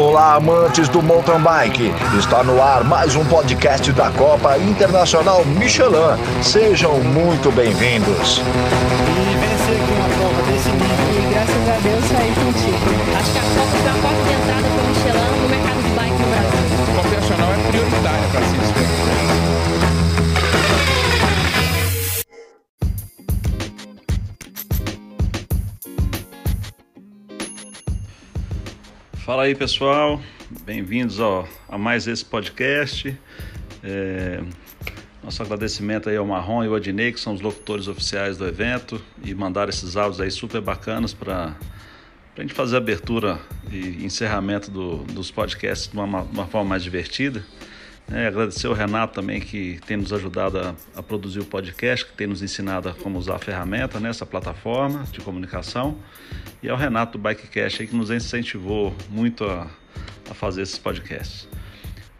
Olá, amantes do mountain bike. Está no ar mais um podcast da Copa Internacional Michelin. Sejam muito bem-vindos. Fala aí pessoal, bem-vindos a mais esse podcast. É, nosso agradecimento aí ao Marrom e ao Adnei, que são os locutores oficiais do evento, e mandaram esses áudios aí super bacanas para a gente fazer a abertura e encerramento do- dos podcasts de uma, uma forma mais divertida. É, agradecer ao Renato também que tem nos ajudado a, a produzir o podcast, que tem nos ensinado a como usar a ferramenta nessa plataforma de comunicação. E ao Renato do Bikecast aí, que nos incentivou muito a, a fazer esses podcasts.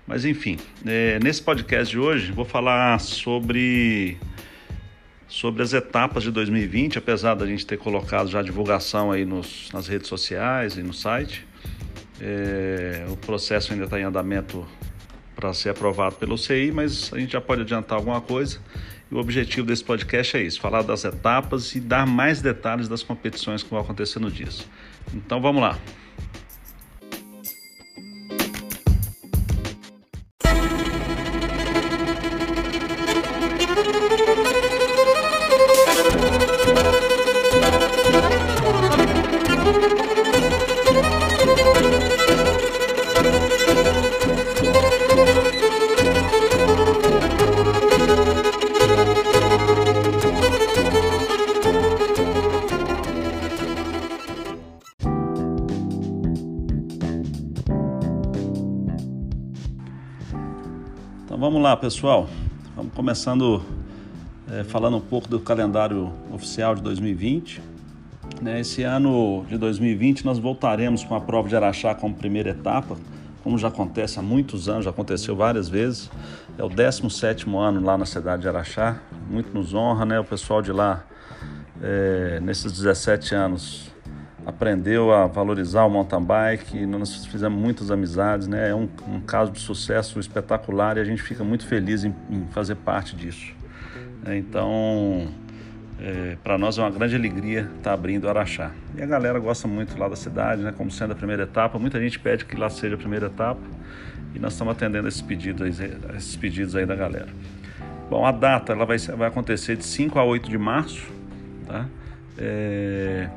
Mas enfim, é, nesse podcast de hoje vou falar sobre, sobre as etapas de 2020, apesar da gente ter colocado já a divulgação aí nos, nas redes sociais e no site. É, o processo ainda está em andamento para ser aprovado pelo CI, mas a gente já pode adiantar alguma coisa. E o objetivo desse podcast é isso: falar das etapas e dar mais detalhes das competições que vão acontecer no dia. Então vamos lá. Então vamos lá, pessoal. Vamos começando eh, falando um pouco do calendário oficial de 2020. Né, Esse ano de 2020 nós voltaremos com a prova de Araxá como primeira etapa, como já acontece há muitos anos, já aconteceu várias vezes. É o 17º ano lá na cidade de Araxá, muito nos honra, né? O pessoal de lá, eh, nesses 17 anos, aprendeu a valorizar o mountain bike, nós fizemos muitas amizades, né? É um, um caso de sucesso espetacular e a gente fica muito feliz em, em fazer parte disso. É, Então, para nós é uma grande alegria estar abrindo Araxá. E a galera gosta muito lá da cidade, né? Como sendo a primeira etapa, muita gente pede que lá seja a primeira etapa e nós estamos atendendo esses pedidos, esses pedidos aí da galera. Bom, a data ela vai, vai acontecer de 5 a 8 de março, tá? É,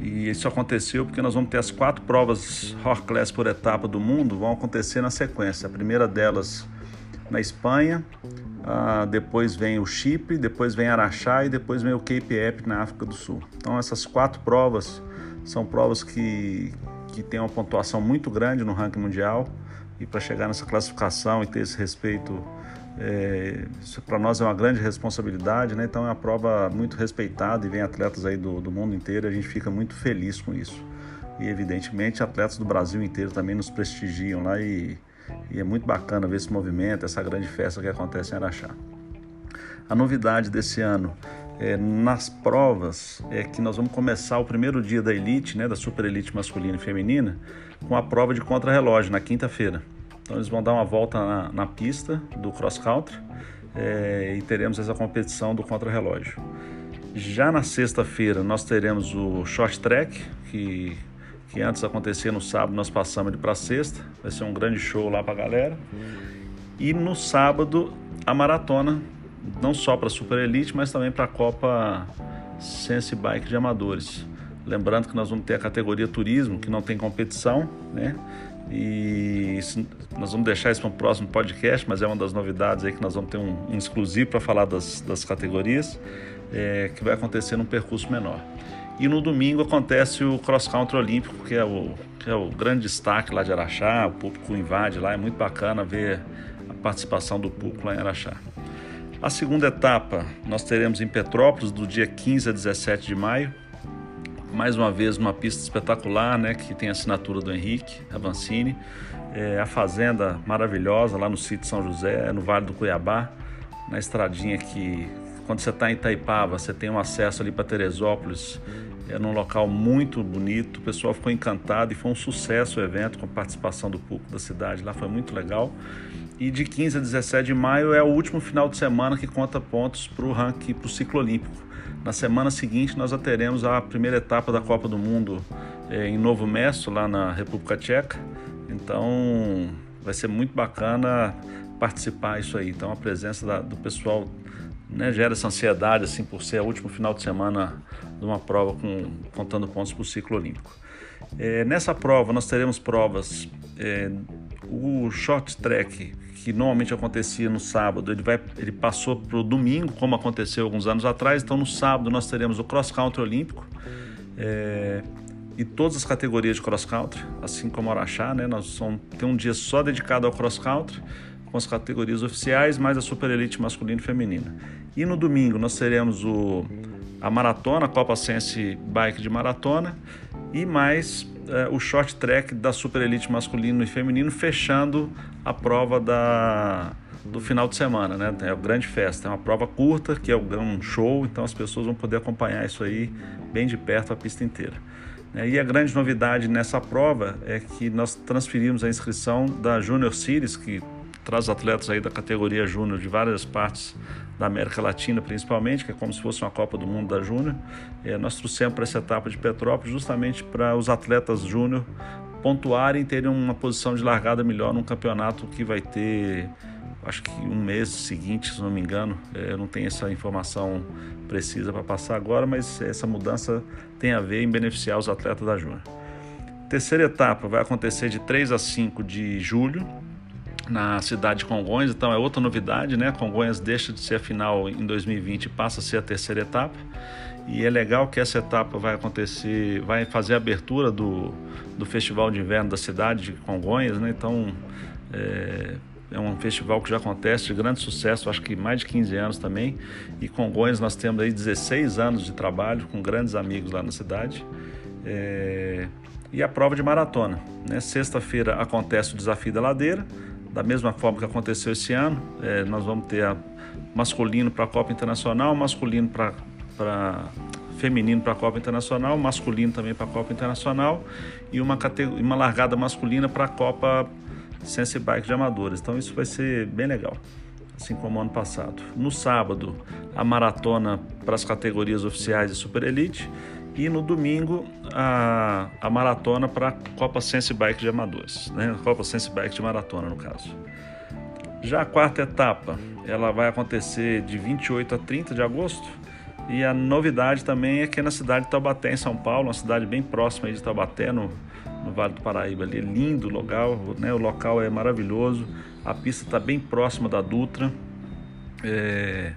e isso aconteceu porque nós vamos ter as quatro provas Rock Class por etapa do mundo, vão acontecer na sequência. A primeira delas na Espanha, ah, depois vem o Chipre, depois vem Araxá e depois vem o Cape Epic na África do Sul. Então essas quatro provas são provas que, que têm uma pontuação muito grande no ranking mundial e para chegar nessa classificação e ter esse respeito é, isso para nós é uma grande responsabilidade, né? Então é uma prova muito respeitada e vem atletas aí do, do mundo inteiro a gente fica muito feliz com isso. E evidentemente atletas do Brasil inteiro também nos prestigiam lá e, e é muito bacana ver esse movimento, essa grande festa que acontece em Araxá. A novidade desse ano é, nas provas é que nós vamos começar o primeiro dia da elite, né, da super elite masculina e feminina, com a prova de contrarrelógio na quinta-feira. Então eles vão dar uma volta na, na pista do cross country é, e teremos essa competição do contrarrelógio. Já na sexta-feira nós teremos o short track, que, que antes acontecia no sábado, nós passamos ele para sexta. Vai ser um grande show lá para a galera. E no sábado a maratona, não só para Super Elite, mas também para a Copa Sense Bike de Amadores. Lembrando que nós vamos ter a categoria turismo, que não tem competição, né? E isso- nós vamos deixar isso para um próximo podcast, mas é uma das novidades aí que nós vamos ter um, um exclusivo para falar das, das categorias, é, que vai acontecer num percurso menor. E no domingo acontece o Cross Country Olímpico, que é, o, que é o grande destaque lá de Araxá, o público invade lá, é muito bacana ver a participação do público lá em Araxá. A segunda etapa nós teremos em Petrópolis, do dia 15 a 17 de maio. Mais uma vez, uma pista espetacular, né? Que tem a assinatura do Henrique Avancini. É, a fazenda maravilhosa lá no sítio São José, no Vale do Cuiabá, na estradinha que, quando você está em Itaipava, você tem um acesso ali para Teresópolis é num local muito bonito, o pessoal ficou encantado e foi um sucesso o evento com a participação do público da cidade, lá foi muito legal. E de 15 a 17 de maio é o último final de semana que conta pontos para o ranking, para o ciclo olímpico. Na semana seguinte nós já teremos a primeira etapa da Copa do Mundo é, em Novo Mesto, lá na República Tcheca. Então vai ser muito bacana participar isso aí. Então a presença da, do pessoal né, gera essa ansiedade assim por ser o último final de semana de uma prova com, contando pontos para o ciclo olímpico. É, nessa prova nós teremos provas é, o short track que normalmente acontecia no sábado ele vai ele passou para o domingo como aconteceu alguns anos atrás então no sábado nós teremos o cross country olímpico é, e todas as categorias de cross country assim como o Araxá né nós vamos ter um dia só dedicado ao cross country com as categorias oficiais, mais a Super Elite masculina e feminina. E no domingo nós teremos o, a maratona, a Copa Sense Bike de maratona e mais é, o short track da Super Elite masculino e feminino, fechando a prova da, do final de semana, né? É o grande festa, é uma prova curta, que é um show, então as pessoas vão poder acompanhar isso aí bem de perto a pista inteira. É, e a grande novidade nessa prova é que nós transferimos a inscrição da Junior Series, que traz atletas aí da categoria júnior de várias partes da América Latina, principalmente, que é como se fosse uma Copa do Mundo da Júnior. É, nós trouxemos para essa etapa de Petrópolis justamente para os atletas júnior pontuarem e terem uma posição de largada melhor num campeonato que vai ter, acho que um mês seguinte, se não me engano. É, eu não tenho essa informação precisa para passar agora, mas essa mudança tem a ver em beneficiar os atletas da Júnior. Terceira etapa vai acontecer de 3 a 5 de julho na cidade de Congonhas, então é outra novidade, né? Congonhas deixa de ser a final em 2020 e passa a ser a terceira etapa. E é legal que essa etapa vai acontecer, vai fazer a abertura do, do Festival de Inverno da cidade de Congonhas, né? Então é, é um festival que já acontece de grande sucesso, acho que mais de 15 anos também. E Congonhas nós temos aí 16 anos de trabalho com grandes amigos lá na cidade. É, e a prova de maratona. Né? Sexta-feira acontece o desafio da ladeira da mesma forma que aconteceu esse ano. É, nós vamos ter masculino para a Copa Internacional, masculino para feminino para a Copa Internacional, masculino também para a Copa Internacional e uma, uma largada masculina para a Copa Sense Bike de Amadores. Então isso vai ser bem legal, assim como ano passado. No sábado, a maratona para as categorias oficiais e Super Elite e no domingo a, a maratona para a Copa Sense Bike de Amadores, né? Copa Sense Bike de maratona no caso. Já a quarta etapa, ela vai acontecer de 28 a 30 de agosto e a novidade também é que é na cidade de Taubaté, em São Paulo, uma cidade bem próxima de Taubaté, no, no Vale do Paraíba. Ali lindo local, né? o local é maravilhoso, a pista está bem próxima da Dutra. É,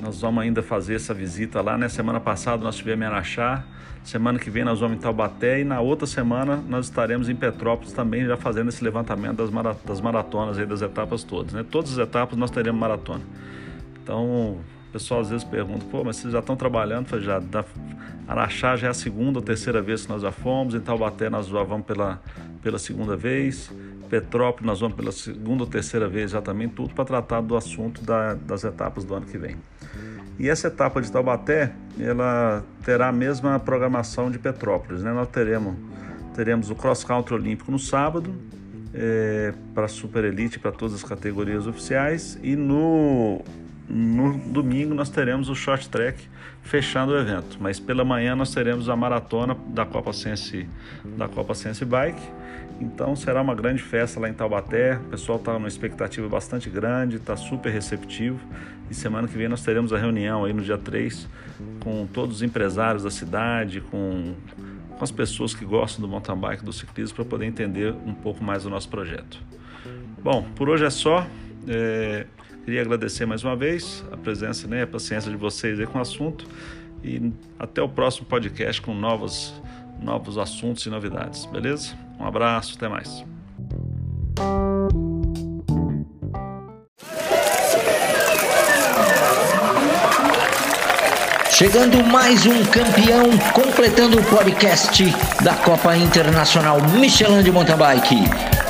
nós vamos ainda fazer essa visita lá, né? Semana passada nós tivemos em Araxá, semana que vem nós vamos em Taubaté e na outra semana nós estaremos em Petrópolis também já fazendo esse levantamento das, das maratonas aí, das etapas todas, né? Todas as etapas nós teremos maratona. Então, o pessoal às vezes pergunta, pô, mas vocês já estão trabalhando? Já, da, Araxá já é a segunda ou terceira vez que nós já fomos, em Taubaté nós já vamos pela, pela segunda vez, Petrópolis nós vamos pela segunda ou terceira vez já também, tudo para tratar do assunto da, das etapas do ano que vem. E essa etapa de Taubaté, ela terá a mesma programação de Petrópolis, né? Nós teremos, teremos o cross country olímpico no sábado, é, para super elite, para todas as categorias oficiais, e no, no domingo nós teremos o short track fechando o evento. Mas pela manhã nós teremos a maratona da Copa Sense, da Copa Sense Bike então será uma grande festa lá em Taubaté. O pessoal está numa expectativa bastante grande, está super receptivo. E semana que vem nós teremos a reunião aí no dia 3 com todos os empresários da cidade, com, com as pessoas que gostam do mountain bike, do ciclismo, para poder entender um pouco mais do nosso projeto. Bom, por hoje é só. É, queria agradecer mais uma vez a presença né, a paciência de vocês aí com o assunto. E até o próximo podcast com novos, novos assuntos e novidades, beleza? Um abraço, até mais. Chegando mais um campeão, completando o podcast da Copa Internacional Michelin de Mountain Bike.